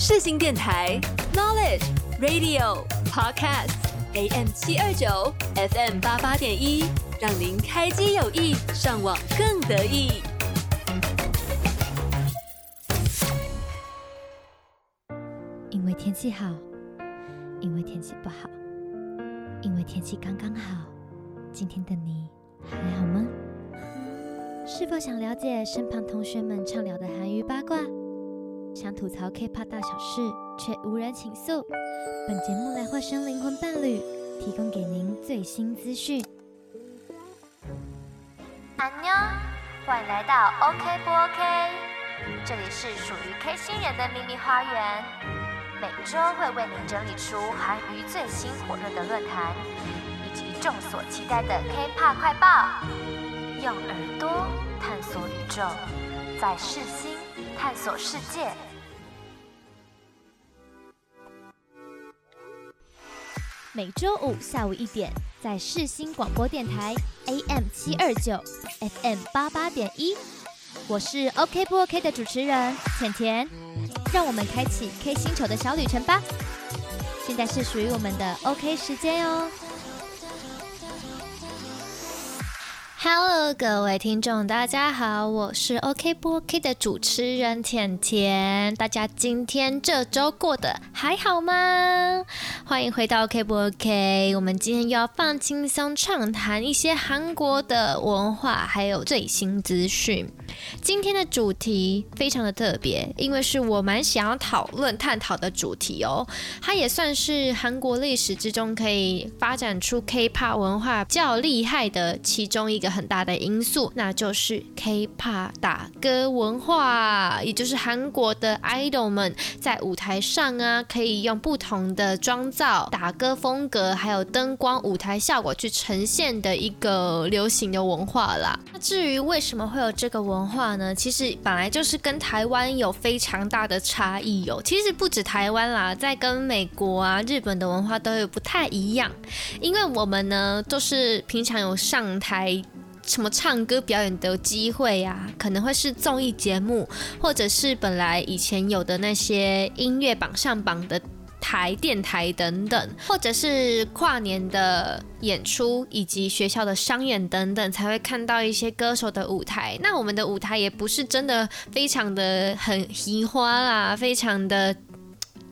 世新电台 Knowledge Radio Podcast AM 七二九 FM 八八点一，让您开机有益，上网更得意。因为天气好，因为天气不好，因为天气刚刚好。今天的你还好吗？是否想了解身旁同学们畅聊的韩娱八卦？想吐槽 K-pop 大小事，却无人倾诉。本节目来化身灵魂伴侣，提供给您最新资讯。安妞，欢迎来到 OK 不 OK？这里是属于 K 星人的秘密花园，每周会为您整理出韩娱最新火热的论坛，以及众所期待的 K-pop 快报，用耳朵探索宇宙，在世新探索世界。每周五下午一点，在世新广播电台 AM 七二九 FM 八八点一，我是 OK 不 OK 的主持人甜甜，让我们开启 K 星球的小旅程吧。现在是属于我们的 OK 时间哦。Hello，各位听众，大家好，我是 OK 不 OK 的主持人甜甜。大家今天这周过得还好吗？欢迎回到 OK 不 OK，我们今天又要放轻松畅谈一些韩国的文化，还有最新资讯。今天的主题非常的特别，因为是我蛮想要讨论探讨的主题哦。它也算是韩国历史之中可以发展出 K-pop 文化较厉害的其中一个很大的因素，那就是 K-pop 打歌文化，也就是韩国的 idol 们在舞台上啊，可以用不同的妆造、打歌风格，还有灯光、舞台效果去呈现的一个流行的文化啦。那至于为什么会有这个文文化，呢，其实本来就是跟台湾有非常大的差异哟。其实不止台湾啦，在跟美国啊、日本的文化都有不太一样。因为我们呢，都是平常有上台什么唱歌表演的机会啊，可能会是综艺节目，或者是本来以前有的那些音乐榜上榜的。台电台等等，或者是跨年的演出，以及学校的商演等等，才会看到一些歌手的舞台。那我们的舞台也不是真的非常的很奇花啦，非常的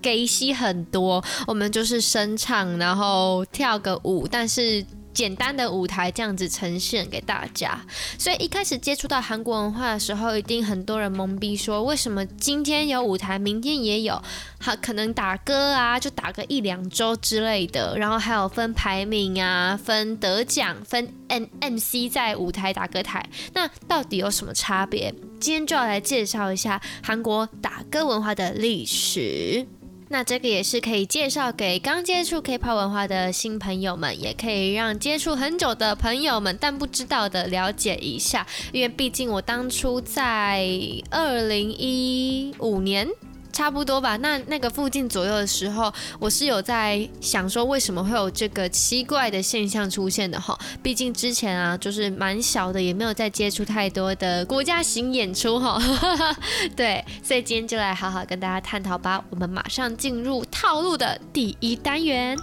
给戏很多。我们就是声唱，然后跳个舞，但是。简单的舞台这样子呈现给大家，所以一开始接触到韩国文化的时候，一定很多人懵逼说，为什么今天有舞台，明天也有？好，可能打歌啊，就打个一两周之类的，然后还有分排名啊，分得奖，分 M MC 在舞台打歌台，那到底有什么差别？今天就要来介绍一下韩国打歌文化的历史。那这个也是可以介绍给刚接触 K-pop 文化的新朋友们，也可以让接触很久的朋友们但不知道的了解一下，因为毕竟我当初在二零一五年。差不多吧，那那个附近左右的时候，我是有在想说，为什么会有这个奇怪的现象出现的哈？毕竟之前啊，就是蛮小的，也没有再接触太多的国家型演出哈。对，所以今天就来好好跟大家探讨吧。我们马上进入套路的第一单元。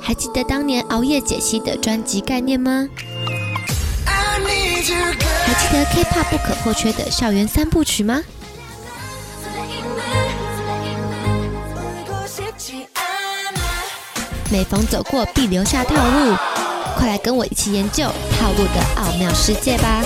还记得当年熬夜解析的专辑概念吗？还记得 K-pop 不可或缺的校园三部曲吗？每逢走过必留下套路，快来跟我一起研究套路的奥妙世界吧！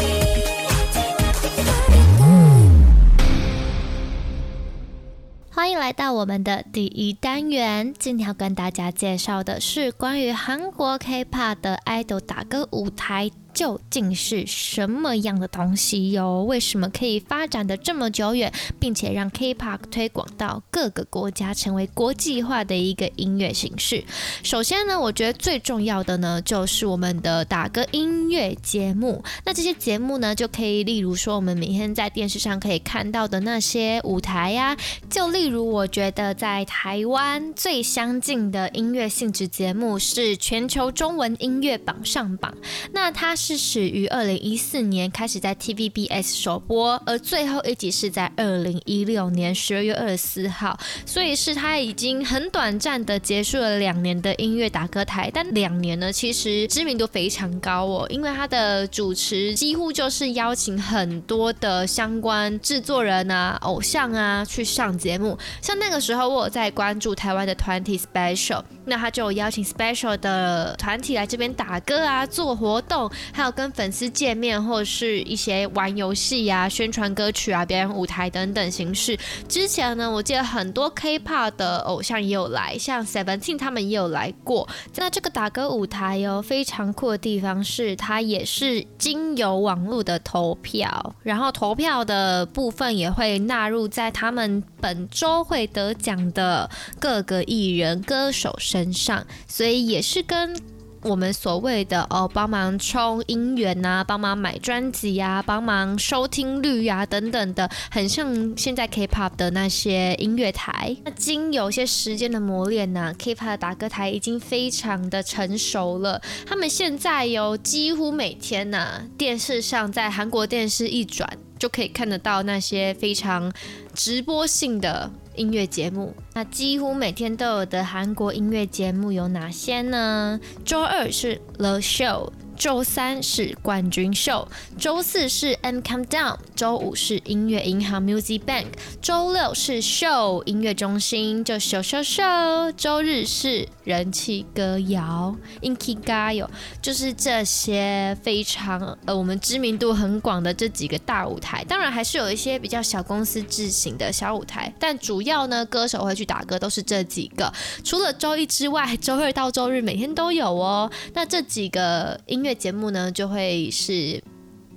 欢迎来到我们的第一单元，今天要跟大家介绍的是关于韩国 K-pop 的 idol 打歌舞台。究竟是什么样的东西哟？为什么可以发展得这么久远，并且让 K-pop 推广到各个国家，成为国际化的一个音乐形式？首先呢，我觉得最重要的呢，就是我们的打歌音乐节目。那这些节目呢，就可以例如说，我们每天在电视上可以看到的那些舞台呀，就例如我觉得在台湾最相近的音乐性质节目是全球中文音乐榜上榜，那它是。是始于二零一四年，开始在 TVBS 首播，而最后一集是在二零一六年十二月二十四号，所以是他已经很短暂的结束了两年的音乐打歌台。但两年呢，其实知名度非常高哦，因为他的主持几乎就是邀请很多的相关制作人啊、偶像啊去上节目。像那个时候，我有在关注台湾的团体 Special，那他就邀请 Special 的团体来这边打歌啊、做活动，还有跟粉丝见面，或者是一些玩游戏呀、宣传歌曲啊、表演舞台等等形式。之前呢，我记得很多 K-pop 的偶像也有来，像 Seventeen 他们也有来过。那这个打歌舞台有非常酷的地方是，它也是经由网络的投票，然后投票的部分也会纳入在他们本周会得奖的各个艺人歌手身上，所以也是跟。我们所谓的哦，帮忙充音源呐，帮忙买专辑呀，帮忙收听率呀等等的，很像现在 K-pop 的那些音乐台。那经有些时间的磨练呢，K-pop 的打歌台已经非常的成熟了。他们现在有几乎每天呐，电视上在韩国电视一转就可以看得到那些非常直播性的。音乐节目，那几乎每天都有的韩国音乐节目有哪些呢？周二是 The Show。周三是冠军秀，周四是 M Come Down，周五是音乐银行 Music Bank，周六是 Show 音乐中心就 Show Show Show，，周日是人气歌谣 Inkigayo，就是这些非常呃我们知名度很广的这几个大舞台，当然还是有一些比较小公司制型的小舞台，但主要呢歌手会去打歌都是这几个，除了周一之外，周二到周日每天都有哦。那这几个音乐。节目呢，就会是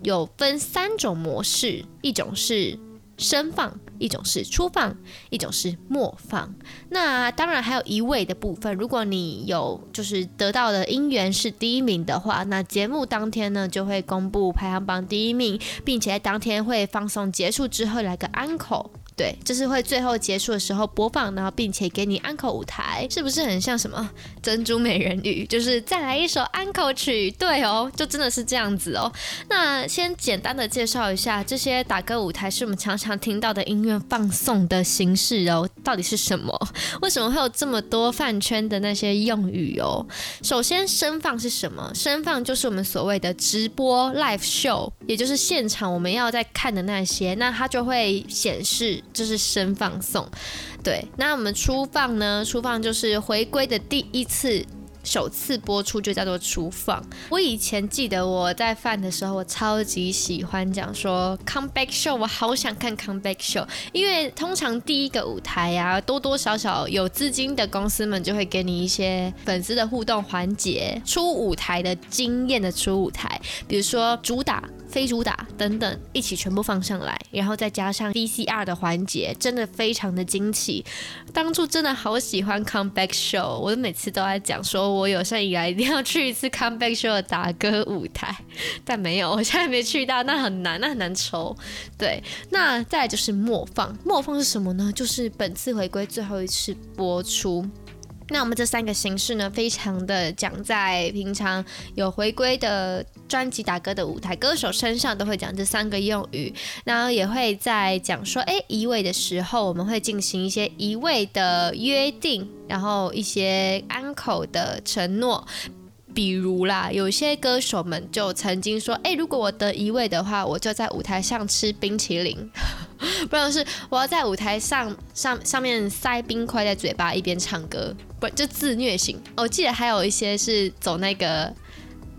有分三种模式，一种是声放，一种是初放，一种是末放。那当然还有一位的部分，如果你有就是得到的音源是第一名的话，那节目当天呢就会公布排行榜第一名，并且当天会放送结束之后来个安可。对，就是会最后结束的时候播放，然后并且给你安可舞台，是不是很像什么珍珠美人鱼？就是再来一首安可曲，对哦，就真的是这样子哦。那先简单的介绍一下这些打歌舞台，是我们常常听到的音乐放送的形式哦，到底是什么？为什么会有这么多饭圈的那些用语哦？首先，声放是什么？声放就是我们所谓的直播 live show，也就是现场我们要在看的那些，那它就会显示。就是生放送，对。那我们初放呢？初放就是回归的第一次。首次播出就叫做初放。我以前记得我在饭的时候，我超级喜欢讲说 comeback show，我好想看 comeback show，因为通常第一个舞台呀、啊，多多少少有资金的公司们就会给你一些粉丝的互动环节，初舞台的惊艳的初舞台，比如说主打、非主打等等，一起全部放上来，然后再加上 VCR 的环节，真的非常的惊奇。当初真的好喜欢 comeback show，我每次都在讲说。我有生以来一定要去一次 comeback show 的打歌舞台，但没有，我现在没去到，那很难，那很难抽。对，那再来就是末放，末放是什么呢？就是本次回归最后一次播出。那我们这三个形式呢，非常的讲在平常有回归的专辑打歌的舞台歌手身上，都会讲这三个用语。然后也会在讲说，哎，移位的时候，我们会进行一些移位的约定，然后一些安口的承诺。比如啦，有些歌手们就曾经说，哎，如果我得一位的话，我就在舞台上吃冰淇淋，不然是我要在舞台上上上面塞冰块在嘴巴一边唱歌，不就自虐型。我记得还有一些是走那个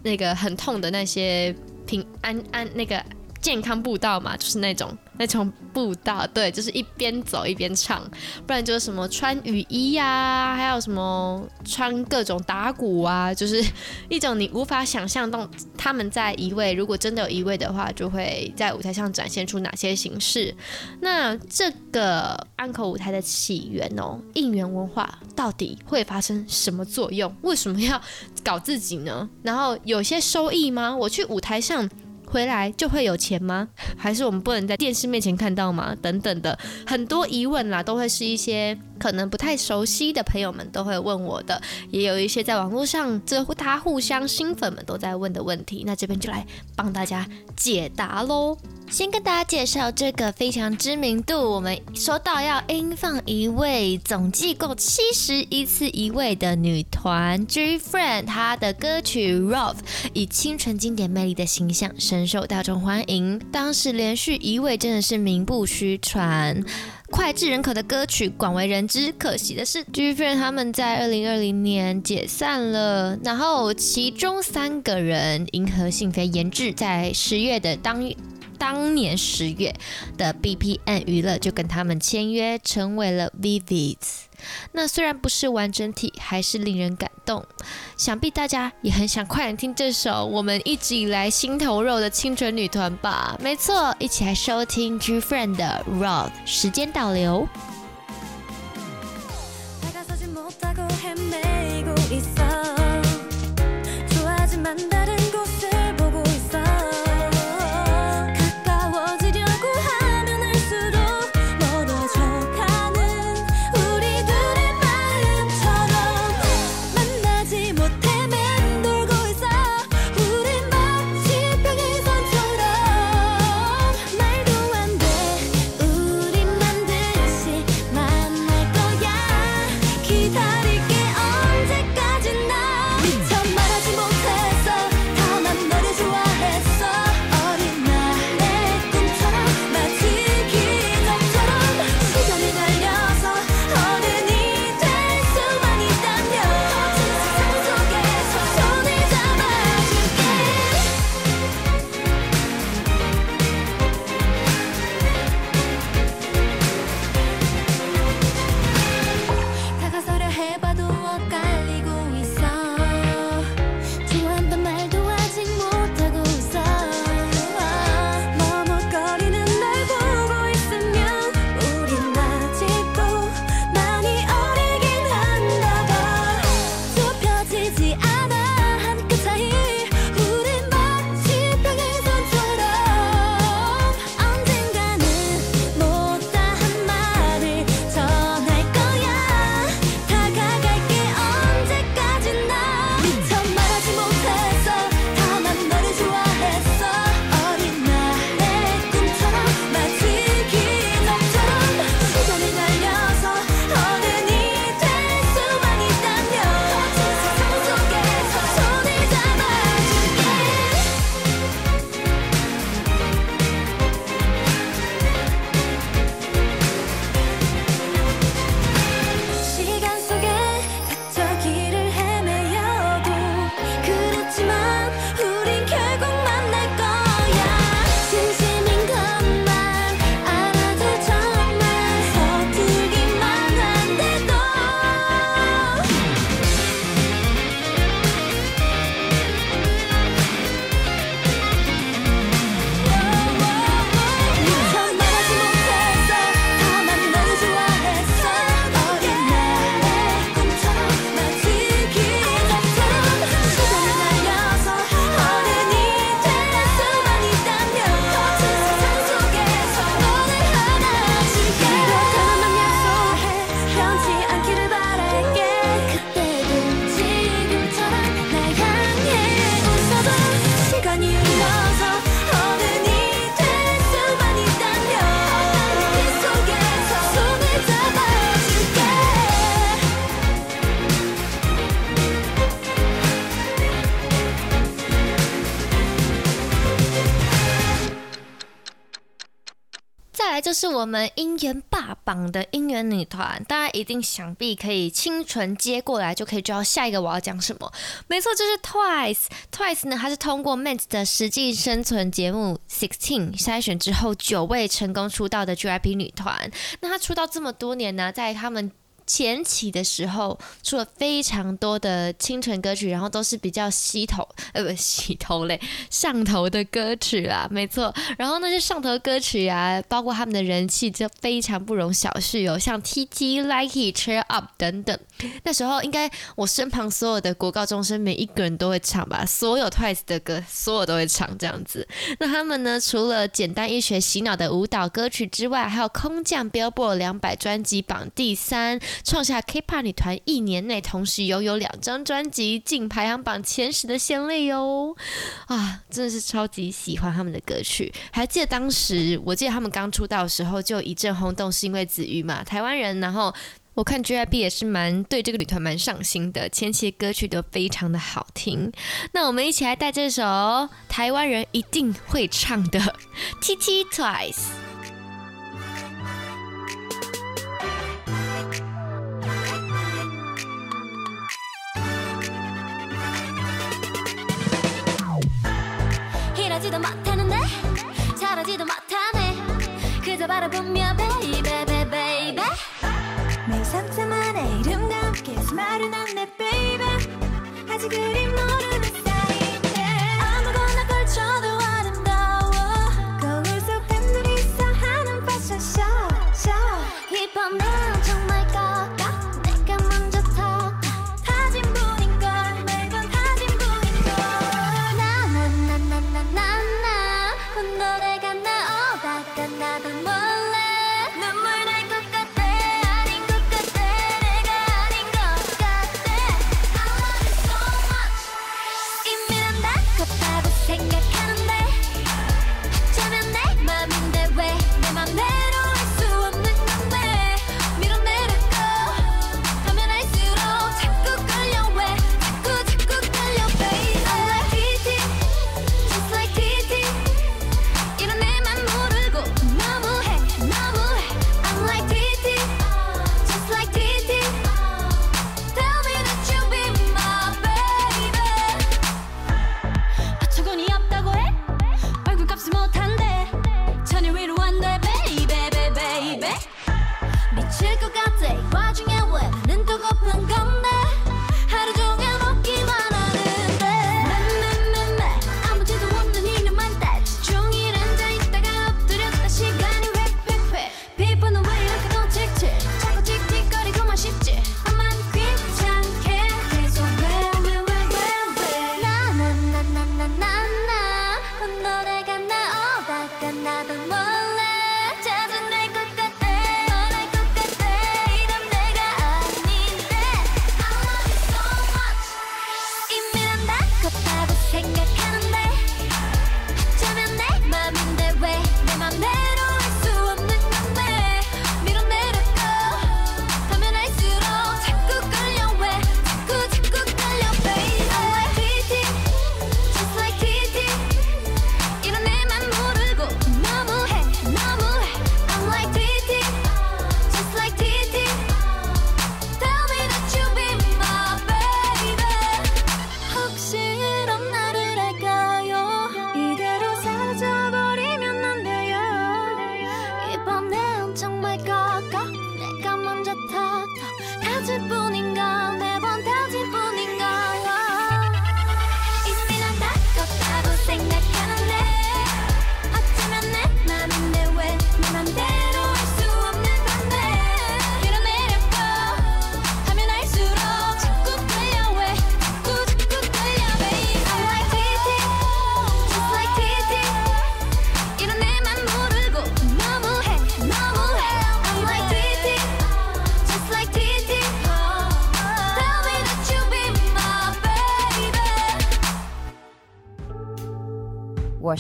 那个很痛的那些平安安那个健康步道嘛，就是那种。那种步道，对，就是一边走一边唱，不然就是什么穿雨衣呀、还有什么穿各种打鼓啊，就是一种你无法想象到他们在移位，如果真的有移位的话，就会在舞台上展现出哪些形式。那这个安可舞台的起源哦，应援文化到底会发生什么作用？为什么要搞自己呢？然后有些收益吗？我去舞台上。回来就会有钱吗？还是我们不能在电视面前看到吗？等等的很多疑问啦，都会是一些可能不太熟悉的朋友们都会问我的，也有一些在网络上这他互相新粉们都在问的问题，那这边就来帮大家解答喽。先跟大家介绍这个非常知名度，我们说到要音放一位，总计够七十一次一位的女团 GFriend，她的歌曲《Rough》以清纯经典魅力的形象深受大众欢迎，当时连续一位真的是名不虚传。脍炙人口的歌曲广为人知，可惜的是，GFriend 他们在二零二零年解散了。然后其中三个人，银河信飞、研制，在十月的当当年十月的 BPM 娱乐就跟他们签约，成为了 Vivid。那虽然不是完整体，还是令人感动。想必大家也很想快点听这首我们一直以来心头肉的清纯女团吧？没错，一起来收听 GFriend 的《Rough》时间倒流。跟女团，大家一定想必可以清纯接过来，就可以知道下一个我要讲什么。没错，就是 Twice。Twice 呢，它是通过 Mint 的实际生存节目 Sixteen 筛选之后，九位成功出道的 GIP 女团。那她出道这么多年呢，在他们前期的时候出了非常多的清纯歌曲，然后都是比较洗头，呃，不，洗头类上头的歌曲啦，没错。然后那些上头歌曲啊，包括他们的人气就非常不容小视哦，像 TT、Like It、Cheer Up 等等。那时候应该我身旁所有的国高中生每一个人都会唱吧，所有 Twice 的歌，所有都会唱这样子。那他们呢，除了简单易学洗脑的舞蹈歌曲之外，还有空降 Billboard 两百专辑榜第三，创下 K-pop 女团一年内同时拥有两张专辑进排行榜前十的先例哦。啊，真的是超级喜欢他们的歌曲。还记得当时，我记得他们刚出道的时候就一阵轰动，是因为子瑜嘛，台湾人，然后。我看 JYP 也是蛮对这个女团蛮上心的，前期的歌曲都非常的好听。那我们一起来带这首台湾人一定会唱的 TT Twice。 더 바라보며 베이베 베베베 매일 상상만의 이름과 함께 스마일은 안내 베이베 아직 그림 모르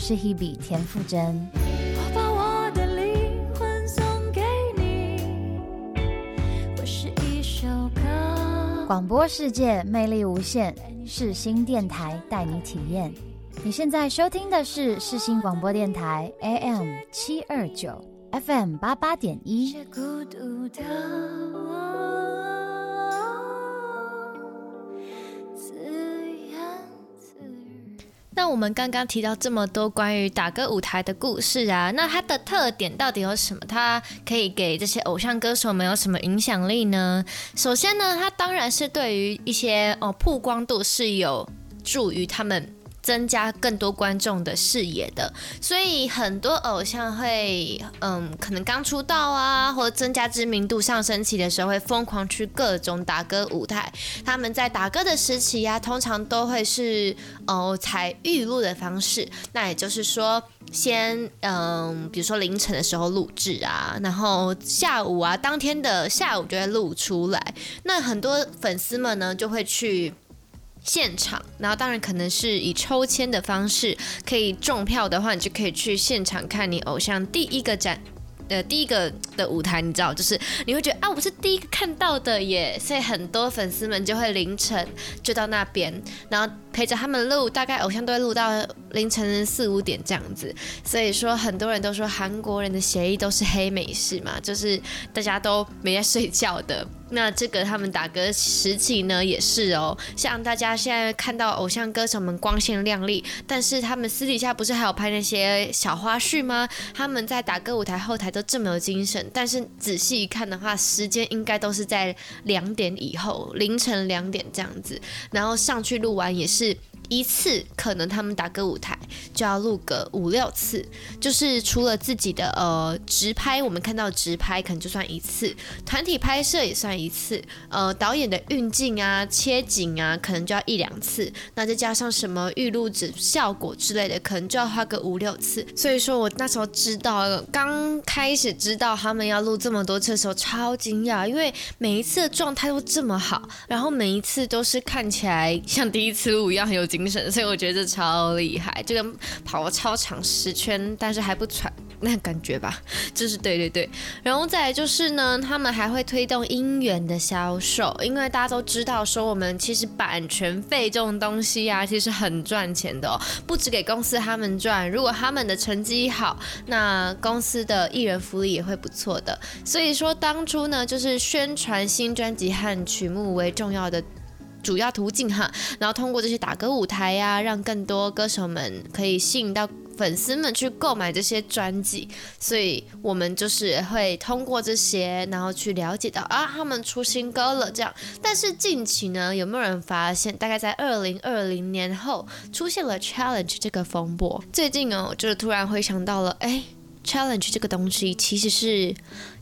是 Hebe 田馥甄。我把我的灵魂送给你，我是一首歌。广播世界魅力无限，世新电台带你体验。你现在收听的是世新广播电台 AM 七二九 FM 八八点一。那我们刚刚提到这么多关于打歌舞台的故事啊，那它的特点到底有什么？它可以给这些偶像歌手们有什么影响力呢？首先呢，它当然是对于一些哦曝光度是有助于他们。增加更多观众的视野的，所以很多偶像会，嗯，可能刚出道啊，或者增加知名度上升期的时候，会疯狂去各种打歌舞台。他们在打歌的时期呀、啊，通常都会是哦采预录的方式，那也就是说，先嗯，比如说凌晨的时候录制啊，然后下午啊，当天的下午就会录出来。那很多粉丝们呢，就会去。现场，然后当然可能是以抽签的方式，可以中票的话，你就可以去现场看你偶像第一个展，呃，第一个的舞台，你知道，就是你会觉得啊，我是第一个看到的耶，所以很多粉丝们就会凌晨就到那边，然后陪着他们录，大概偶像都会录到凌晨四五点这样子。所以说，很多人都说韩国人的协议都是黑美式嘛，就是大家都没在睡觉的。那这个他们打歌时期呢，也是哦。像大家现在看到偶像歌手们光鲜亮丽，但是他们私底下不是还有拍那些小花絮吗？他们在打歌舞台后台都这么有精神，但是仔细一看的话，时间应该都是在两点以后，凌晨两点这样子，然后上去录完也是。是一次可能他们打歌舞台就要录个五六次，就是除了自己的呃直拍，我们看到直拍可能就算一次，团体拍摄也算一次，呃导演的运镜啊、切景啊，可能就要一两次，那再加上什么预录制效果之类的，可能就要花个五六次。所以说我那时候知道，刚开始知道他们要录这么多次的时候，超惊讶，因为每一次的状态都这么好，然后每一次都是看起来像第一次录一样很有。精神，所以我觉得这超厉害，这个跑了超长十圈，但是还不喘那感觉吧，就是对对对。然后再来就是呢，他们还会推动音源的销售，因为大家都知道说，我们其实版权费这种东西啊，其实很赚钱的哦，不止给公司他们赚，如果他们的成绩好，那公司的艺人福利也会不错的。所以说当初呢，就是宣传新专辑和曲目为重要的。主要途径哈，然后通过这些打歌舞台呀、让更多歌手们可以吸引到粉丝们去购买这些专辑，所以我们就是会通过这些，然后去了解到啊，他们出新歌了这样。但是近期呢，有没有人发现，大概在二零二零年后出现了 Challenge 这个风波？最近哦，就是突然回想到了，哎，Challenge 这个东西其实是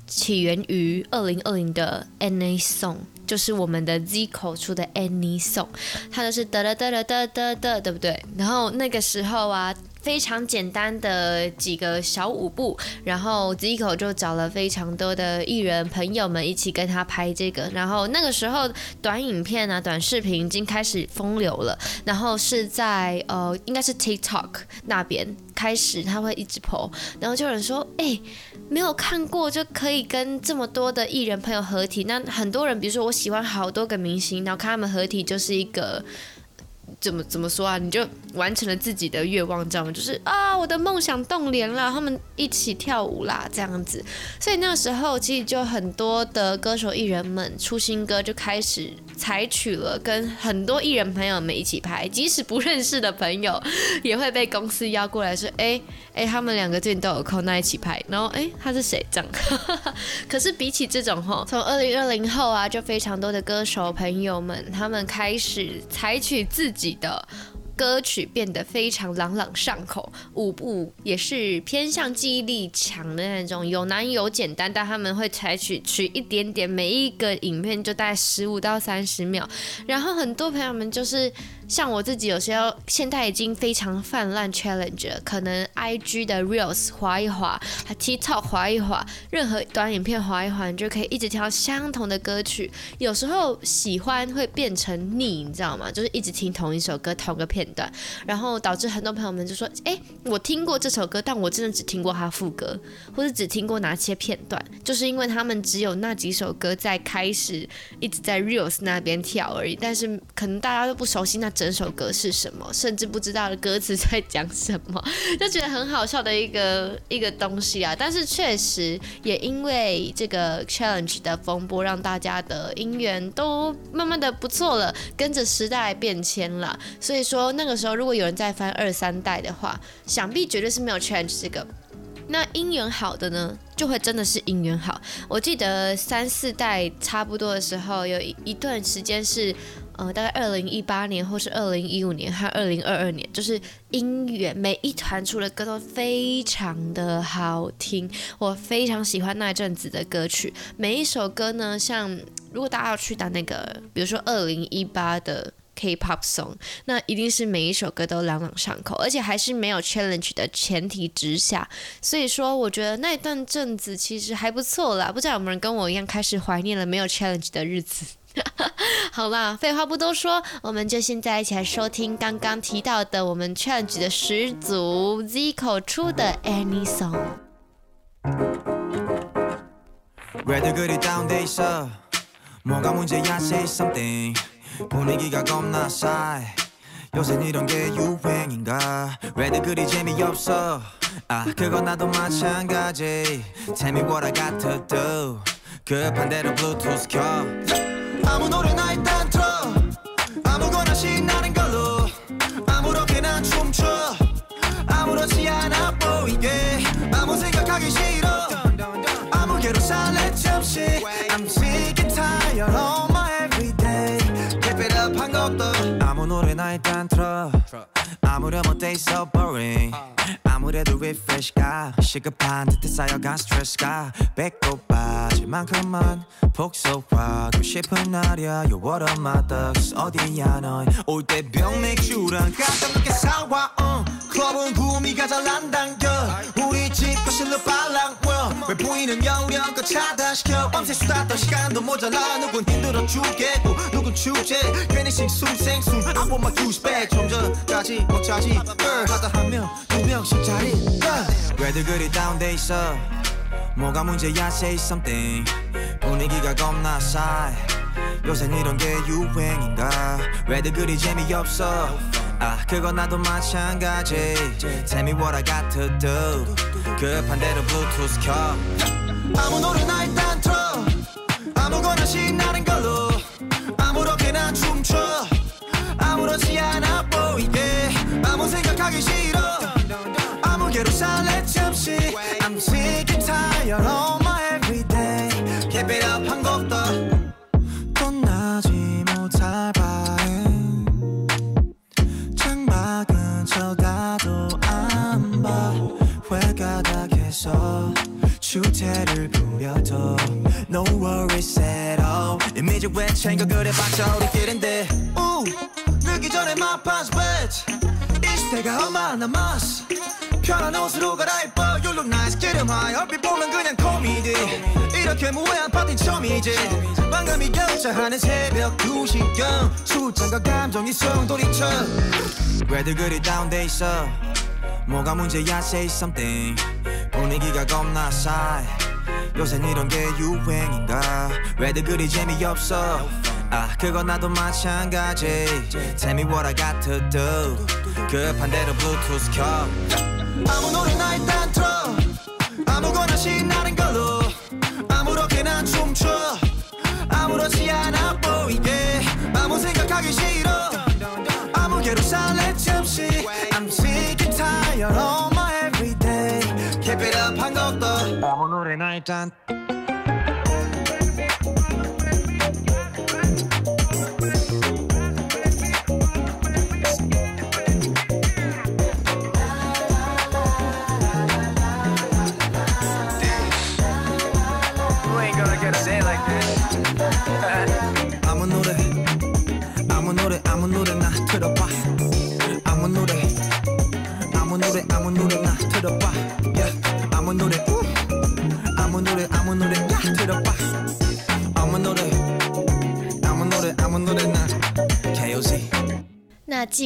起源于二零二零的 NA Song。就是我们的 Z 口出的 Any Song，它就是哒哒哒哒哒哒哒，对不对？然后那个时候啊。非常简单的几个小舞步，然后 Zico 就找了非常多的艺人朋友们一起跟他拍这个，然后那个时候短影片啊、短视频已经开始风流了，然后是在呃应该是 TikTok 那边开始他会一直 po，然后就有人说，哎、没有看过就可以跟这么多的艺人朋友合体，那很多人比如说我喜欢好多个明星，然后看他们合体就是一个。怎么怎么说啊？你就完成了自己的愿望，知道吗？就是啊，我的梦想动脸了，他们一起跳舞啦，这样子。所以那时候，其实就很多的歌手艺人们出新歌，就开始采取了跟很多艺人朋友们一起拍，即使不认识的朋友，也会被公司邀过来说，哎哎，他们两个最近都有空，那一起拍。然后哎，他是谁？这样。可是比起这种哈，从二零二零后啊，就非常多的歌手朋友们，他们开始采取自己。的歌曲变得非常朗朗上口，舞步也是偏向记忆力强的那种，有难有简单，但他们会采取取一点点，每一个影片就大概十五到三十秒，然后很多朋友们就是。像我自己有时候现在已经非常泛滥 challenge 了，可能 IG 的 Reels 滑一滑，还 TikTok 滑一滑，任何短影片滑一滑，你就可以一直跳相同的歌曲。有时候喜欢会变成腻，你知道吗？就是一直听同一首歌，同个片段，然后导致很多朋友们就说：“哎，我听过这首歌，但我真的只听过它副歌，或者只听过哪些片段。”就是因为他们只有那几首歌在开始一直在 Reels 那边跳而已，但是可能大家都不熟悉那。整首歌是什么，甚至不知道歌词在讲什么，就觉得很好笑的一个一个东西啊。但是确实也因为这个 challenge 的风波，让大家的音源都慢慢的不错了，跟着时代变迁了。所以说那个时候，如果有人再翻二三代的话，想必绝对是没有 change 这个。那音源好的呢，就会真的是音源好。我记得三四代差不多的时候，有一一段时间是，呃，大概二零一八年或是二零一五年和二零二二年，就是音乐每一团出的歌都非常的好听，我非常喜欢那一阵子的歌曲。每一首歌呢，像如果大家要去打那个，比如说二零一八的。K-pop song，那一定是每一首歌都朗朗上口，而且还是没有 challenge 的前提之下，所以说我觉得那一段阵子其实还不错啦。不知道有没有人跟我一样开始怀念了没有 challenge 的日子？好啦，废话不多说，我们就现在一起来收听刚刚提到的我们 Change 的始祖 Zico 出的 Any Song。 아무 노래나 일단 틀어. 아무거나 신나는 걸로. 아무렇게나 춤춰. 아무렇지 않아 보이게. 아무 생각하기 싫어. 아무개로 살래 잠시. I'm sick and tired of my everyday. Keep it up 한 것도. 아무 노래나 일단 틀어. 아무렴 어때? So boring. 아무래도 refresh 가 시급한 듯해 쌓여간 stress 가 배꼽 빠질 만큼만 폭소하고 싶은 날이야. You what up my thugs. 어디야 넌올때 병 맥주랑 가끔 늦게 사와. uh. 클럽은 구미가 잘안 당겨. 우리 집 거실로 빨랑 왜 보이는 영역껏 차단시켜? 밤새 수다 떤 시간도 모자라. 누군 힘들어 죽겠고 누군 축제? 괜히 싱숭생숭. I want my juice back. 좀 전까지 먹자지 girl 하다 한명두 명씩 자리 왜들 그리 다운돼 있어? 뭐가 문제야 say something. 분위기가 겁나 싸해. 요샌 이런 게 유행인가? 왜들 그리 재미없어? 아 그건 나도 마찬가지. Tell me what I got to do 급한 대로 Bluetooth 켜. 아무 노래나 일단 틀어. 아무거나 신나는 걸 무 생각하기 싫어. 아무개로 살래 잠시. I'm sick and tired of my everyday. Keep it up 한 곡더 떠나지 못할 바에 창밖은 쳐다도 안 봐. 회가닥해서 주제를 부려도 No worries at all. 이미지 왜 챙겨 그래 봤자 우리끼린데 우 늦기 전에 my pants wet 20대가 얼마나 남았어? 편한 옷으로 갈아입어. You look nice. get em high 얼핏 보면 그냥 코미디. 이렇게 무해한 파티 처음이지. 방금이 결자하는 새벽 2시경. 출장과 감정이 소용돌이쳐 왜들 그리 다운돼 있어? 뭐가 문제야 say something. 분위기가 겁나 싸해. 요샌 이런 게 유행인가? 왜들 그리 재미없어 아 그건 나도 마찬가지. Tell me what I got to do 급한 대로 Bluetooth 켜. 아무 노래나 일단 틀어. 아무거나 신나는 걸로. 아무렇게나 춤춰. 아무렇지 않아 보이게. 아무 생각하기 싫어. 아무개로 살래 잠시 I'm sick and tired of my everyday. Keep it up 한곡더 아무 노래나 일단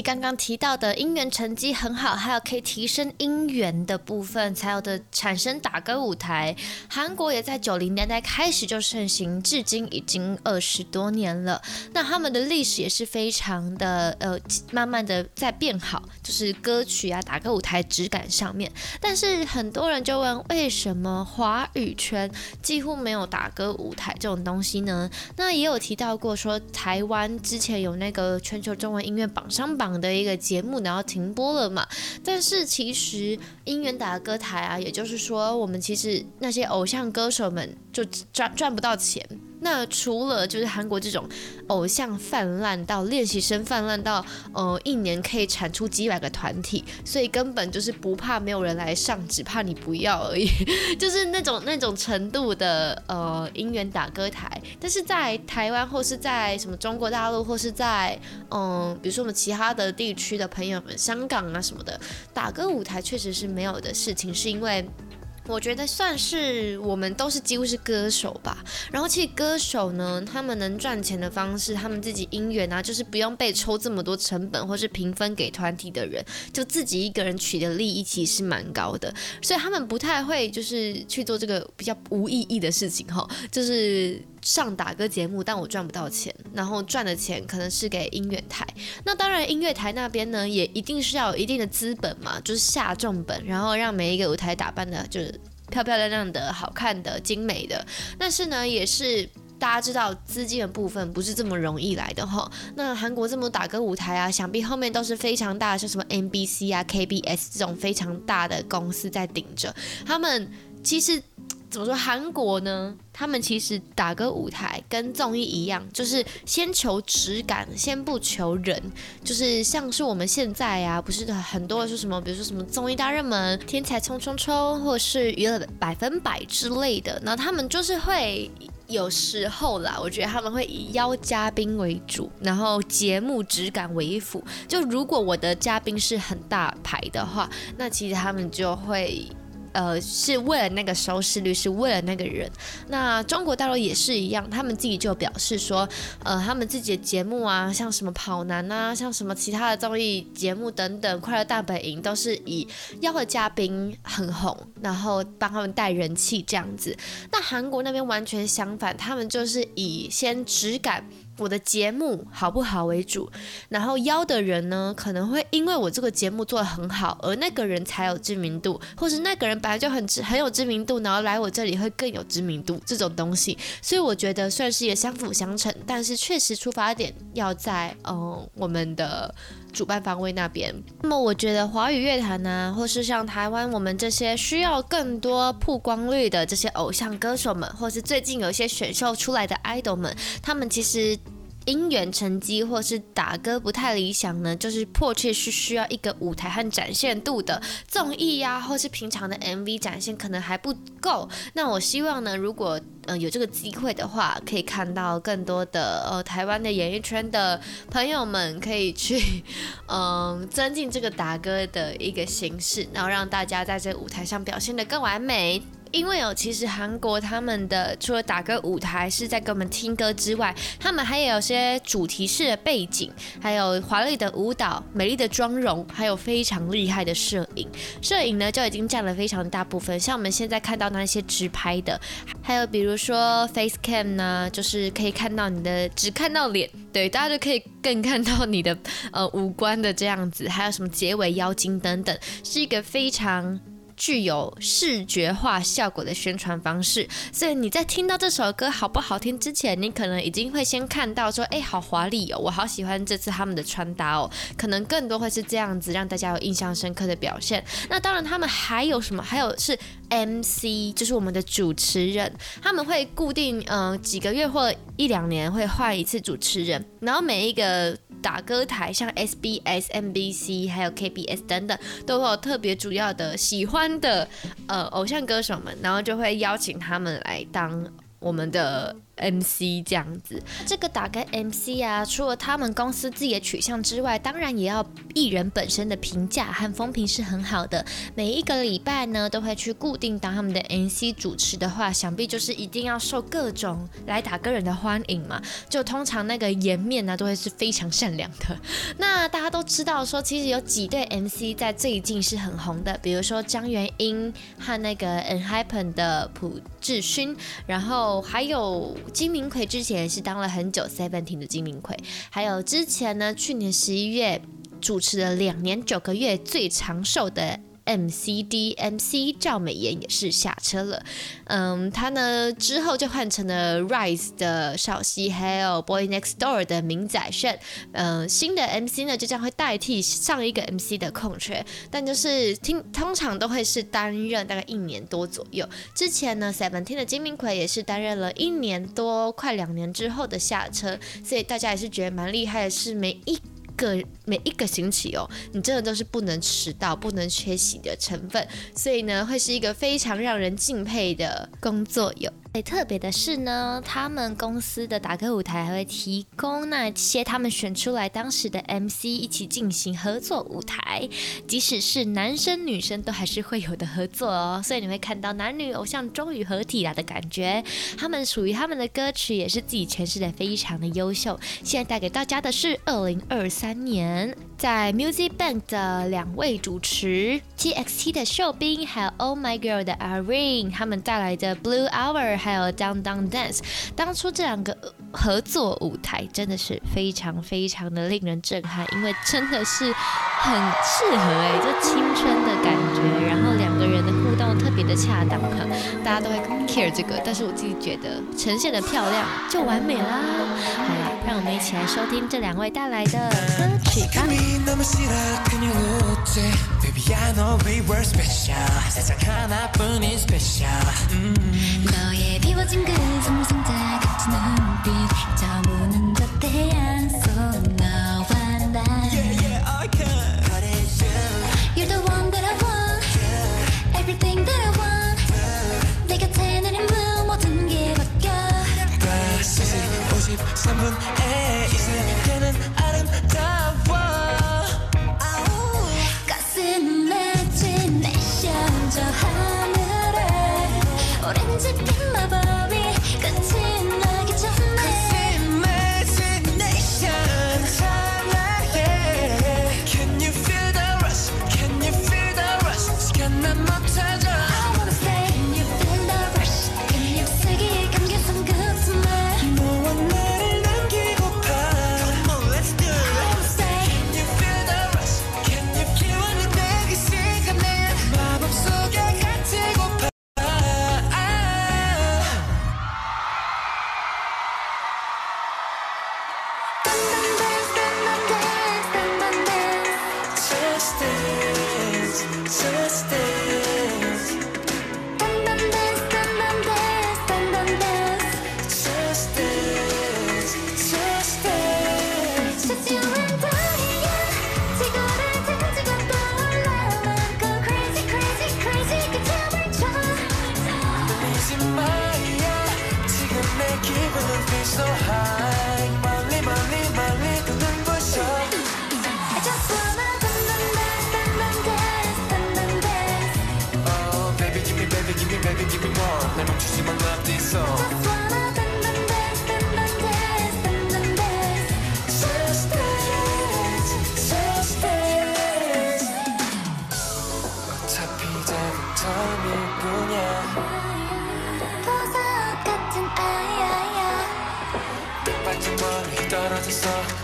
刚刚提到的音源成绩很好还有可以提升音源的部分才有的产生打歌舞台。韩国也在九零年代开始就盛行至今已经二十多年了。那他们的历史也是非常的呃慢慢的在变好就是歌曲啊打歌舞台质感上面。但是很多人就问为什么华语圈几乎没有打歌舞台这种东西呢？那也有提到过说台湾之前有那个全球中文音乐榜上榜的一个节目，然后停播了嘛。但是其实音源打歌台啊，也就是说，我们其实那些偶像歌手们就赚赚不到钱。那除了就是韩国这种偶像泛滥到练习生泛滥到呃一年可以产出几百个团体，所以根本就是不怕没有人来上，只怕你不要而已，就是那种那种程度的呃音源打歌台。但是在台湾或是在什么中国大陆或是在嗯、比如说我们其他的地区的朋友们，香港啊什么的打歌舞台确实是没有的事情，是因为。我觉得算是我们都是几乎是歌手吧，然后其实歌手呢，他们能赚钱的方式，他们自己音源啊，就是不用被抽这么多成本，或是平分给团体的人，就自己一个人取的利益其实是蛮高的，所以他们不太会就是去做这个比较无意义的事情哈，就是。上打歌节目，但我赚不到钱，然后赚的钱可能是给音乐台。那当然，音乐台那边呢，也一定是要有一定的资本嘛，就是下重本，然后让每一个舞台打扮的，就是漂漂亮亮的、好看的、精美的。但是呢，也是大家知道，资金的部分不是这么容易来的哈。那韩国这么多打歌舞台啊，想必后面都是非常大，像什么 MBC 啊、KBS 这种非常大的公司在顶着。他们其实。怎么说？韩国呢？他们其实打歌舞台跟综艺一样，就是先求质感，先不求人。就是像是我们现在、啊，不是很多说什么，比如说什么综艺大热门、天才冲冲冲，或者是娱乐百分百之类的。那他们就是会有时候啦，我觉得他们会以邀嘉宾为主，然后节目质感为辅。就如果我的嘉宾是很大牌的话，那其实他们就会。呃，是为了那个收视率，是为了那个人。那中国大陆也是一样，他们自己就表示说，呃，他们自己的节目啊，像什么跑男啊，像什么其他的综艺节目等等，快乐大本营都是以邀的嘉宾很红，然后帮他们带人气这样子。那韩国那边完全相反，他们就是以先质感。我的节目好不好为主，然后邀的人呢，可能会因为我这个节目做得很好，而那个人才有知名度，或是那个人本来就很很有知名度，然后来我这里会更有知名度这种东西，所以我觉得算是也相辅相成，但是确实出发点要在嗯我们的主办方位那边。那么我觉得华语乐坛呢，或是像台湾我们这些需要更多曝光率的这些偶像歌手们，或是最近有一些选秀出来的 idol 们，他们其实。音源成绩或是打歌不太理想呢，就是迫切是需要一个舞台和展现度的综艺呀，或是平常的 MV 展现可能还不够。那我希望呢，如果呃有这个机会的话，可以看到更多的呃台湾的演艺圈的朋友们可以去 嗯、增进这个打歌的一个形式，然后让大家在这个舞台上表现得更完美。因为哦，其实韩国他们的除了打歌舞台是在给我们听歌之外，他们还有些主题式的背景，还有华丽的舞蹈、美丽的妆容，还有非常厉害的摄影。摄影呢就已经占了非常大部分，像我们现在看到那些直拍的，还有比如说 face cam 呢，就是可以看到你的只看到脸，对，大家就可以更看到你的呃五官的这样子，还有什么结尾妖精等等，是一个非常。具有视觉化效果的宣传方式，所以你在听到这首歌好不好听之前，你可能已经会先看到说，哎，好华丽哦，我好喜欢这次他们的穿搭哦，可能更多会是这样子让大家有印象深刻的表现。那当然，他们还有什么？还有是 MC，就是我们的主持人，他们会固定嗯、呃、几个月或一两年会换一次主持人，然后每一个。打歌台像 SBS、MBC 还有 KBS 等等，都会有特别主要的喜欢的呃偶像歌手们，然后就会邀请他们来当我们的 MC 这样子。这个打歌 MC 啊，除了他们公司自己的取向之外，当然也要艺人本身的评价和风评是很好的。每一个礼拜呢，都会去固定当他们的 MC 主持的话，想必就是一定要受各种来打歌人的欢迎嘛。就通常那个颜面呢，都会是非常善良的。那大家都知道说，其实有几对 MC 在最近是很红的，比如说张元英和那个 ENHYPEN 的朴志勋，然后还有金明奎，之前是当了很久 Seventeen 的金明奎，还有之前呢，去年十一月主持了两年九个月最长寿的。MCD MC 赵美妍也是下车了，嗯，他呢之后就换成了 Rise 的少熙，还有 Boy Next Door 的明宰炫，嗯，新的 MC 呢就将会代替上一个 MC 的空缺，但就是听通常都会是担任大概一年多左右。之前呢 Seventeen 的金明奎也是担任了一年多，快两年之后的下车，所以大家也是觉得蛮厉害的，是每一。个每一个星期哦，你真的都是不能迟到、不能缺席的成分，所以呢，会是一个非常让人敬佩的工作哟。最特别的是呢，他们公司的打歌舞台还会提供那些他们选出来当时的 MC 一起进行合作舞台，即使是男生女生都还是会有的合作哦。所以你会看到男女偶像终于合体了的感觉。他们属于他们的歌曲也是自己诠释的非常的优秀。现在带给大家的是二零二三年在 Music Bank 的两位主持 TXT 的秀彬还有 Oh My Girl 的 Irene 他们带来的 Blue Hour。还有 Down Down Dance，当初这两个合作舞台真的是非常非常的令人震撼，因为真的是很适合哎、就青春的感觉，然后两别的恰当哈，大家都会 care 这个，但是我自己觉得呈现的漂亮就完美啦。好了，让我们一起来收听这两位带来的歌曲吧。 섬일 뿐이야. 보석 같은 아야야 뜻밖의 멀리 떨어졌어.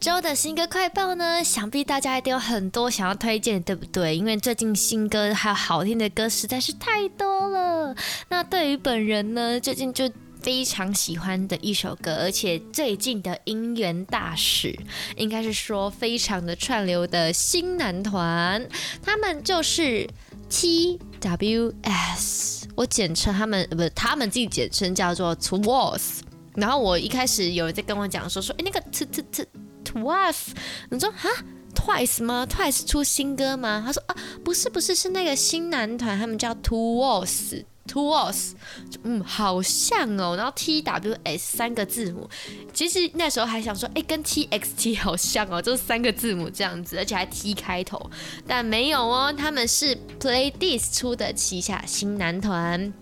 周的新歌快报呢，想必大家一定有很多想要推荐，对不对？因为最近新歌还有好听的歌实在是太多了。那对于本人呢，最近就非常喜欢的一首歌，而且最近的音源大使，应该是说非常的串流的新男团，他们就是 TWS，我简称他们，不他们自己简称叫做 TWS。然后我一开始有人在跟我讲说说，哎，那个 T T T Twice，你说哈 Twice 吗？Twice 出新歌吗？他说啊，不是不是，是那个新男团，他们叫 Twos。Twos，嗯，好像哦。然后 T W S 三个字母，其实那时候还想说，哎，跟 T X T 好像哦，就是三个字母这样子，而且还 T 开头，但没有哦，他们是 PLAY DIS 出的旗下新男团。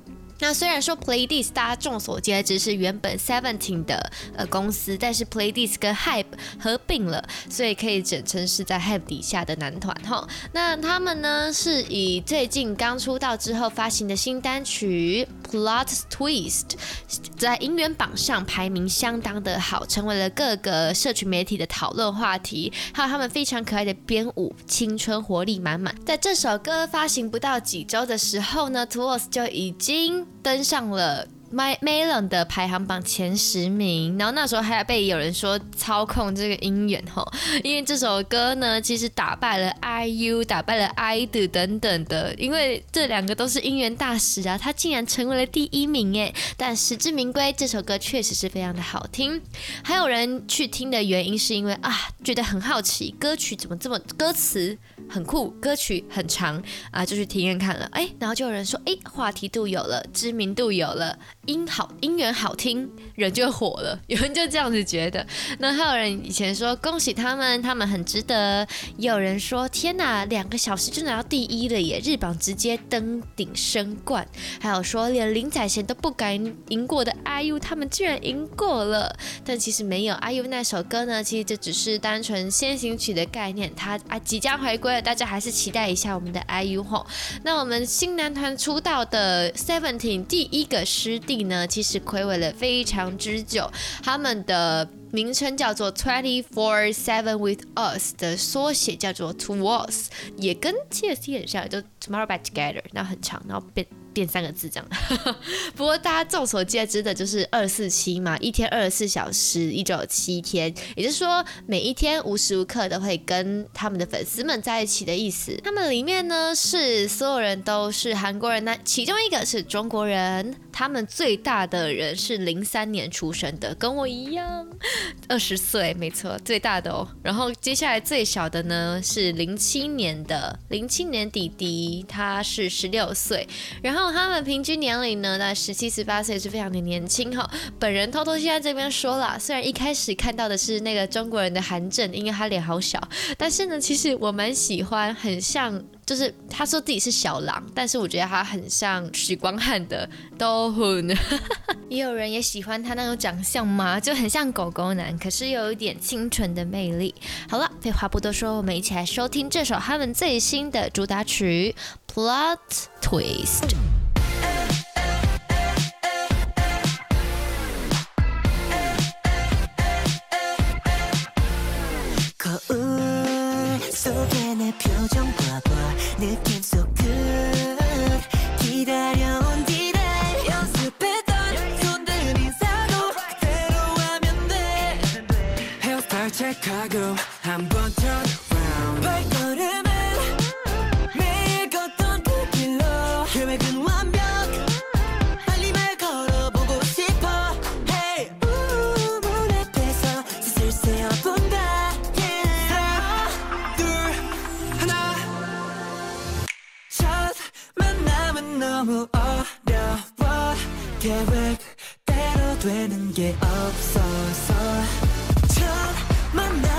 那虽然说 Playdis 大家众所皆知是原本 Seventeen 的呃公司，但是 Playdiss 跟 Hype 合并了，所以可以简称是在 Hype 底下的男团哈。那他们呢是以最近刚出道之后发行的新单曲 Plot Twist 在音源榜上排名相当的好，成为了各个社群媒体的讨论话题。还有他们非常可爱的编舞，青春活力满满。在这首歌发行不到几周的时候呢，TWS 就已经登上了 My Melon 的排行榜前十名，然后那时候还要被有人说操控这个音源吼，因为这首歌呢，其实打败了 IU，打败了 I Do 等等的，因为这两个都是音源大使啊，他竟然成为了第一名哎，但实至名归，这首歌确实是非常的好听，还有人去听的原因是因为啊，觉得很好奇，歌曲怎么这么歌词。很酷，歌曲很长啊，就去体验看了，哎，然后就有人说，哎，话题度有了，知名度有了，音好，音源好听，人就火了，有人就这样子觉得。那还有人以前说恭喜他们，他们很值得。也有人说天哪，两个小时就拿到第一了耶，日榜直接登顶升冠。还有说连林宰贤都不敢赢过的 IU，他们居然赢过了。但其实没有，IU 那首歌呢，其实这只是单纯先行曲的概念，他啊即将回归了。大家还是期待一下我们的 IU 吼。那我们新男团出道的 Seventeen 第一个师弟呢，其实暌违了非常之久。他们的名称叫做 Twenty Four Seven with Us 的缩写叫做 to was 也跟 T S T 很像，就 Tomorrow Back Together，那很长，然后变。变三个字这样，不过大家众所皆知的就是二四七嘛，一天二十四小时，一周有七天，也就是说每一天无时无刻都会跟他们的粉丝们在一起的意思。他们里面呢是所有人都是韩国人，那其中一个是中国人。他们最大的人是零三年出生的，跟我一样，二十岁，没错，最大的哦。然后接下来最小的呢是零七年的，零七年弟弟，他是十六岁。然后他们平均年龄呢在十七十八岁，是非常的年轻哈。本人偷偷现在这边说了，虽然一开始看到的是那个中国人的韩正，因为他脸好小，但是呢，其实我蛮喜欢，很像。就是他说自己是小狼，但是我觉得他很像许光汉的都 hun。也有人也喜欢他那种长相嘛，就很像狗狗男，可是又有一点清纯的魅力。好了，废话不多说，我们一起来收听这首他们最新的主打曲《Plot Twist》。 느낌 so good 기다려온 디날 연습했던 손들 인사도 그대로 하면 돼. 헤어스타일 체크하고 한번 너무 어려워 계획대로 되는 게 없어서. 처음 만나.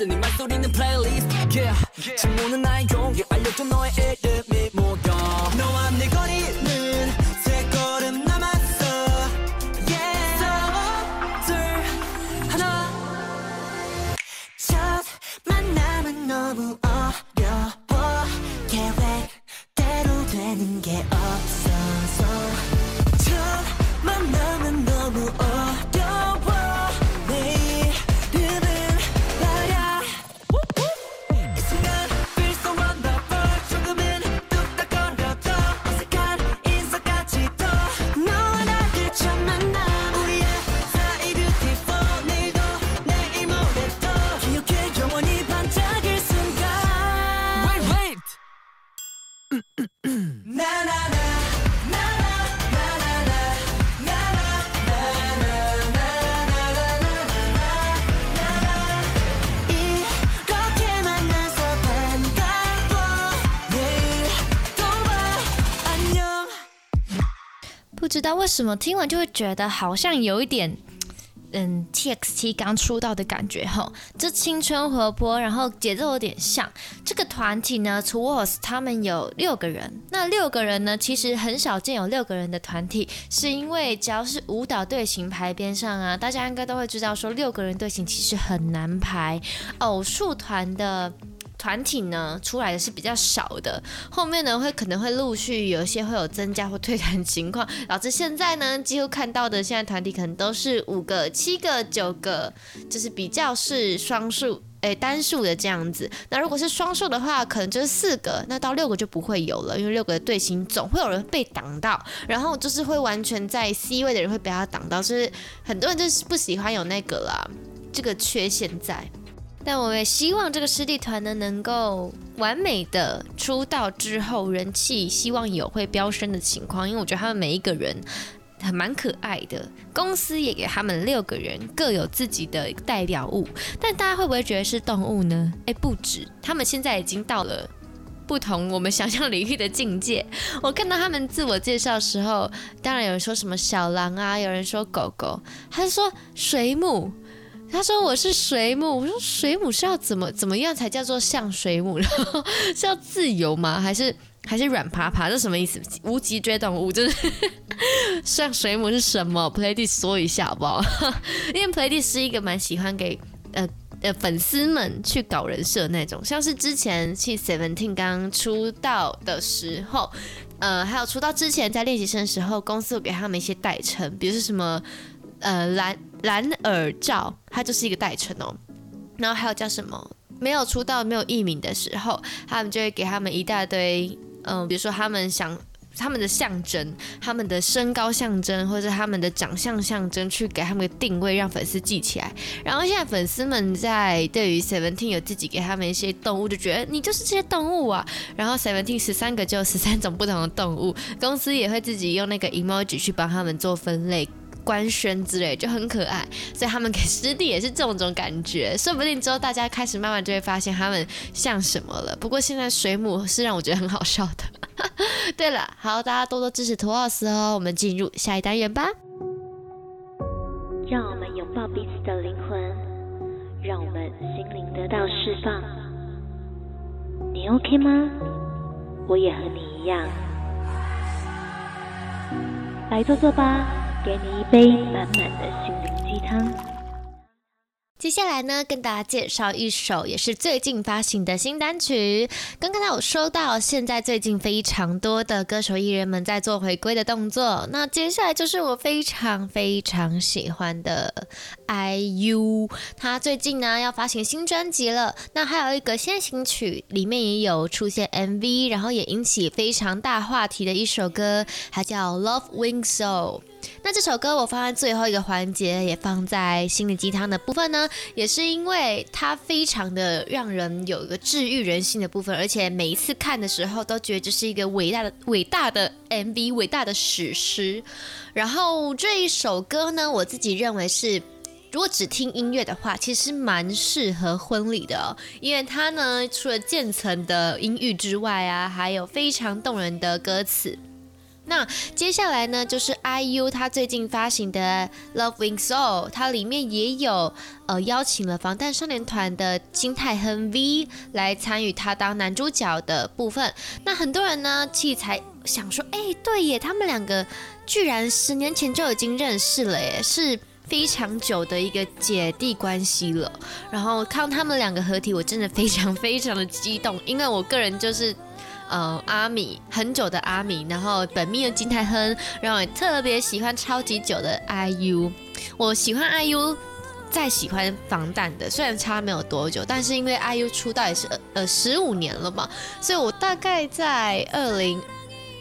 소리 캔슬 네 말소리는 플레이리스트 yeah. 침묵은 나의 为什么听完就会觉得好像有一点，嗯，TXT 刚出道的感觉哈，这青春活泼，然后节奏有点像。这个团体呢 Towards 他们有六个人，那六个人呢，其实很少见有六个人的团体，是因为只要是舞蹈队形排边上啊，大家应该都会知道说六个人队形其实很难排，偶数团的。团体呢出来的是比较少的，后面呢会可能会陆续有一些会有增加或退团情况，导致现在呢几乎看到的现在团体可能都是五个、七个、九个，就是比较是双数诶单数的这样子。那如果是双数的话，可能就是四个，那到六个就不会有了，因为六个队形总会有人被挡到，然后就是会完全在 C 位的人会被他挡到，就是很多人就是不喜欢有那个啦，这个缺陷在。但我也希望这个师弟团呢，能够完美的出道之后，人气希望有会飙升的情况，因为我觉得他们每一个人还蛮可爱的，公司也给他们六个人各有自己的代表物，但大家会不会觉得是动物呢？诶，不止，他们现在已经到了不同我们想象领域的境界。我看到他们自我介绍的时候，当然有人说什么小狼啊，有人说狗狗，还是说水母。他说我是水母，我说水母是要怎么怎么样才叫做像水母？然后是要自由吗？还是还是软趴趴？这什么意思？无脊椎动物就是 像水母是什么？PlayD 说一下好不好？因为 PlayD 是一个蛮喜欢给呃呃粉丝们去搞人设那种，像是之前去 Seventeen 刚出道的时候，呃，还有出道之前在练习生的时候，公司有给他们一些代称，比如说什么呃蓝。蓝耳罩，它就是一个代称哦。然后还有叫什么？没有出道、没有艺名的时候，他们就会给他们一大堆，嗯，比如说他们想他们的象征、他们的身高象征，或者他们的长相象征，去给他们的定位，让粉丝记起来。然后现在粉丝们在对于 Seventeen 有自己给他们一些动物，就觉得你就是这些动物啊。然后 Seventeen 十三个就有十三种不同的动物，公司也会自己用那个 emoji 去帮他们做分类。官宣之类就很可爱，所以他们给师弟也是这种种感觉，说不定之后大家开始慢慢就会发现他们像什么了。不过现在水母是让我觉得很好笑的。对了，好，大家多多支持 TWS 哦，我们进入下一单元吧。让我们拥抱彼此的灵魂，让我们心灵得到释放。你 OK 吗？我也和你一样，来坐坐吧。给你一杯满满的心灵鸡汤。接下来呢，跟大家介绍一首也是最近发行的新单曲。刚刚才有说到，现在最近非常多的歌手艺人们在做回归的动作。那接下来就是我非常非常喜欢的 IU，他最近呢要发行新专辑了。那还有一个先行曲，里面也有出现 MV，然后也引起非常大话题的一首歌，它叫 Love Wins All。那这首歌我放在最后一个环节，也放在心灵鸡汤的部分呢，也是因为它非常的让人有一个治愈人心的部分，而且每一次看的时候都觉得这是一个伟大的伟大的 MV，伟大的史诗。然后这一首歌呢，我自己认为是，如果只听音乐的话，其实蛮适合婚礼的，因为它呢除了渐层的音域之外啊，还有非常动人的歌词。那接下来呢，就是 IU 他最近发行的《Love Wins All》，它里面也有呃邀请了防弹少年团的金泰亨 V 来参与他当男主角的部分。那很多人呢，其实才想说，哎、对耶，他们两个居然十年前就已经认识了耶，是非常久的一个姐弟关系了。然后看他们两个合体，我真的非常非常的激动，因为我个人就是。呃，阿米很久的阿米，然后本命的金泰亨，然后也特别喜欢超级久的 IU。我喜欢 IU，再喜欢防弹的，虽然差没有多久，但是因为 IU 出道也是呃十五年了嘛，所以我大概在二零。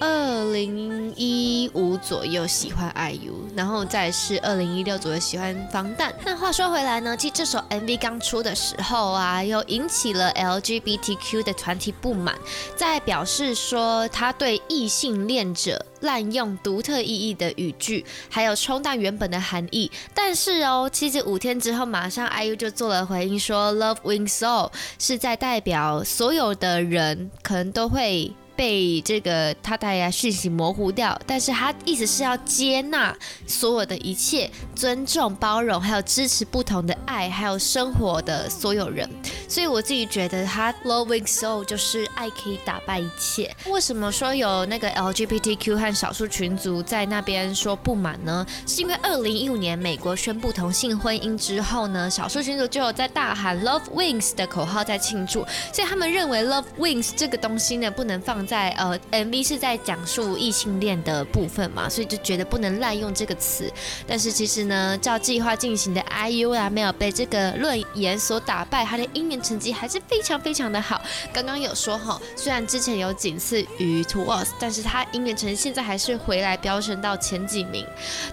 二零一五左右喜欢 IU，然后再是二零一六左右喜欢防弹。那话说回来呢，其实这首 MV 刚出的时候啊，又引起了 LGBTQ 的团体不满，在表示说他对异性恋者滥用独特意义的语句，还有冲淡原本的含义。但是哦，其实五天之后，马上 IU 就做了回应说，Love wins all 是在代表所有的人可能都会。被这个他带来讯息模糊掉，但是他意思是要接纳所有的一切，尊重、包容，还有支持不同的爱，还有生活的所有人。所以我自己觉得他 Love wins all 就是爱可以打败一切。为什么说有那个 LGBTQ 和少数群族在那边说不满呢？是因为二零一五年美国宣布同性婚姻之后呢，少数群族就有在大喊 Love wings 的口号在庆祝，所以他们认为 Love wings 这个东西呢不能放。在呃，MV 是在讲述异性恋的部分嘛，所以就觉得不能滥用这个词。但是其实呢，照计划进行的 IU 啊，没有被这个论言所打败，他的音源成绩还是非常非常的好。刚刚有说哈，虽然之前有仅次于 TWS，但是他音源成绩现在还是回来飙升到前几名。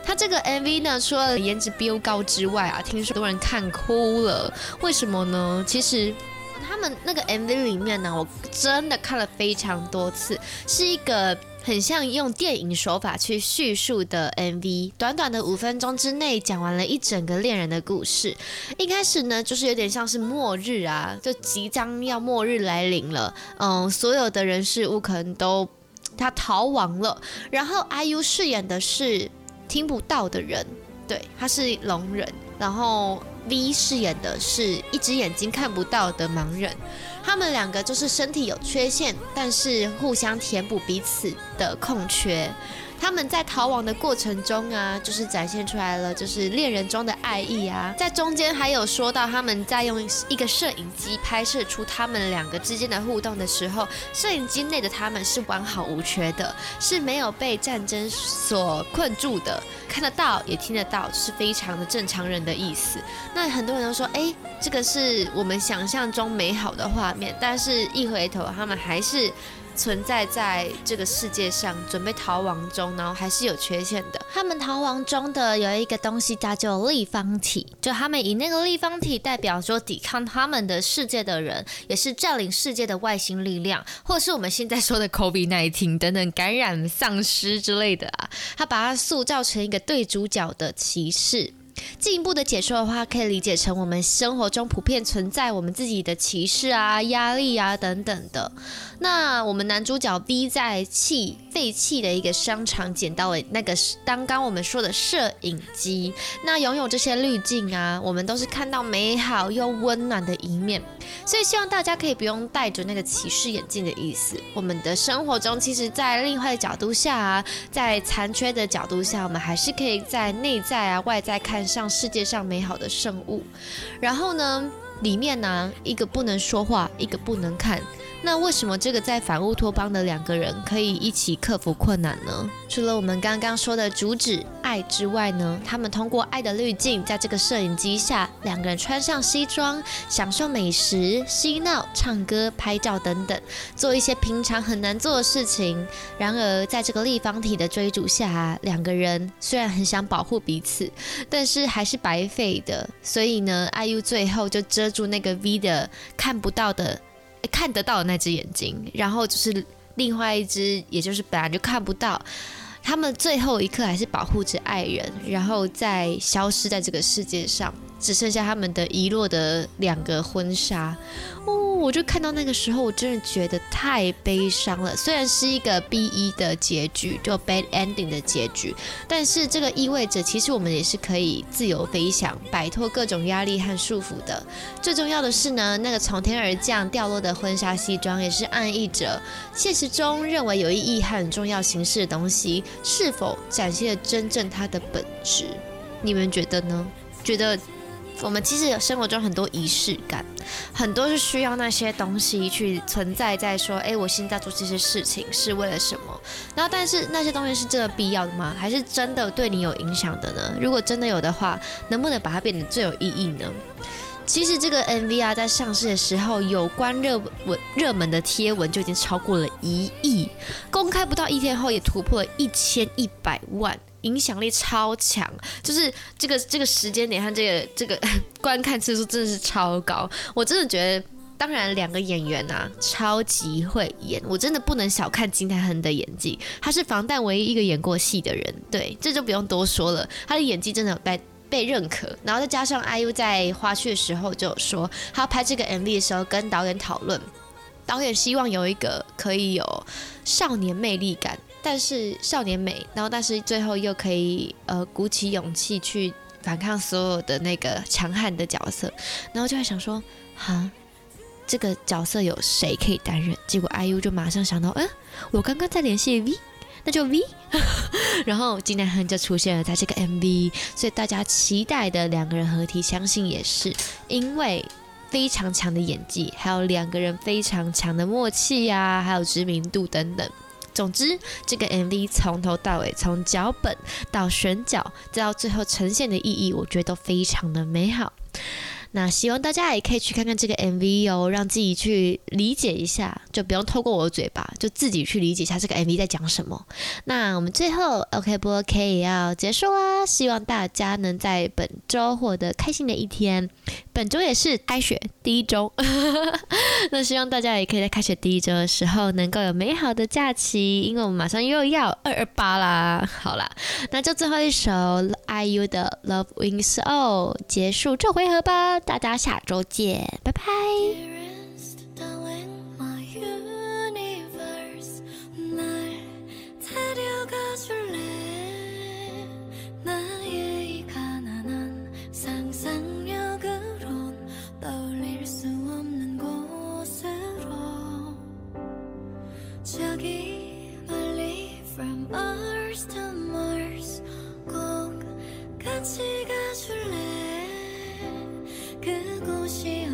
他这个 MV 呢，除了颜值飙高之外啊，听说很多人看哭了。为什么呢？其实。他们那个 MV 里面呢，我真的看了非常多次，是一个很像用电影手法去叙述的 MV，短短的五分钟之内讲完了一整个恋人的故事。一开始呢，就是有点像是末日啊，就即将要末日来临了，嗯，所有的人事物可能都他逃亡了，然后 IU 饰演的是听不到的人，对，他是聋人，然后。V 饰演的是一只眼睛看不到的盲人，他们两个就是身体有缺陷，但是互相填补彼此的空缺。他们在逃亡的过程中啊，就是展现出来了，就是恋人中的爱意啊。在中间还有说到他们在用一个摄影机拍摄出他们两个之间的互动的时候，摄影机内的他们是完好无缺的，是没有被战争所困住的，看得到也听得到，是非常的正常人的意思。那很多人都说，哎，这个是我们想象中美好的画面，但是一回头他们还是。存在在这个世界上，准备逃亡中，然后还是有缺陷的。他们逃亡中的有一个东西叫做立方体，就他们以那个立方体代表说抵抗他们的世界的人，也是占领世界的外星力量，或是我们现在说的 COVID-19 等等感染丧尸之类的啊。他把它塑造成一个对主角的歧视。进一步的解说的话，可以理解成我们生活中普遍存在我们自己的歧视啊、压力啊等等的。那我们男主角 V 在弃废弃的一个商场捡到了那个刚刚我们说的摄影机。那拥有这些滤镜啊，我们都是看到美好又温暖的一面。所以希望大家可以不用戴着那个歧视眼镜的意思。我们的生活中，其实在另外的角度下啊，在残缺的角度下，我们还是可以在内在啊、外在看像世界上美好的圣物。然后呢，里面呢，一个不能说话，一个不能看。那为什么这个在反乌托邦的两个人可以一起克服困难呢？除了我们刚刚说的主旨爱之外呢，他们通过爱的滤镜，在这个摄影机下，两个人穿上西装，享受美食、嬉闹、唱歌、拍照等等，做一些平常很难做的事情。然而，在这个立方体的追逐下，两个人虽然很想保护彼此，但是还是白费的。所以呢，IU 最后就遮住那个 V 的看不到的。看得到的那只眼睛，然后就是另外一只，也就是本来就看不到。他们最后一刻还是保护着爱人，然后再消失在这个世界上。只剩下他们的遗落的两个婚纱。哦，我就看到那个时候，我真的觉得太悲伤了。虽然是一个 BE 的结局，就 bad ending 的结局，但是这个意味着，其实我们也是可以自由飞翔，摆脱各种压力和束缚的。最重要的是呢，那个从天而降掉落的婚纱西装，也是暗喻着现实中认为有意义和很重要形式的东西，是否展现了真正它的本质？你们觉得呢？觉得？我们其实有生活中很多仪式感，很多是需要那些东西去存在在说，哎，我现在做这些事情是为了什么？然后，但是那些东西是真的必要的吗？还是真的对你有影响的呢？如果真的有的话，能不能把它变得最有意义呢？其实这个 MV 啊，在上市的时候，有关热文热门的贴文就已经超过了一亿，公开不到一天后也突破了一千一百万。影响力超强，就是这个这个时间点和这个这个观看次数真的是超高。我真的觉得，当然两个演员啊，超级会演，我真的不能小看金泰亨的演技。他是防弹唯一一个演过戏的人，对，这就不用多说了。他的演技真的被被认可，然后再加上 IU 在花絮的时候就说，他拍这个 MV 的时候跟导演讨论，导演希望有一个可以有少年魅力感。但是少年美，然后但是最后又可以呃鼓起勇气去反抗所有的那个强悍的角色，然后就会想说，哈，这个角色有谁可以担任？结果 IU 就马上想到，嗯，我刚刚在联系 V，那就 V，然后金南亨就出现了在这个 MV，所以大家期待的两个人合体，相信也是因为非常强的演技，还有两个人非常强的默契呀、还有知名度等等。总之，这个 MV 从头到尾，从脚本到选角，再到最后呈现的意义，我觉得都非常的美好。那希望大家也可以去看看这个 MV 哦，让自己去理解一下，就不用透过我的嘴巴，就自己去理解一下这个 MV 在讲什么。那我们最后 OK 不 OK 也要结束啦！希望大家能在本周获得开心的一天。本周也是开学第一周，那希望大家也可以在开学第一周的时候能够有美好的假期，因为我们马上又要二二八啦。好啦，那就最后一首 IU 的 Love Wins All 结束这回合吧。大家下周见，拜拜。可。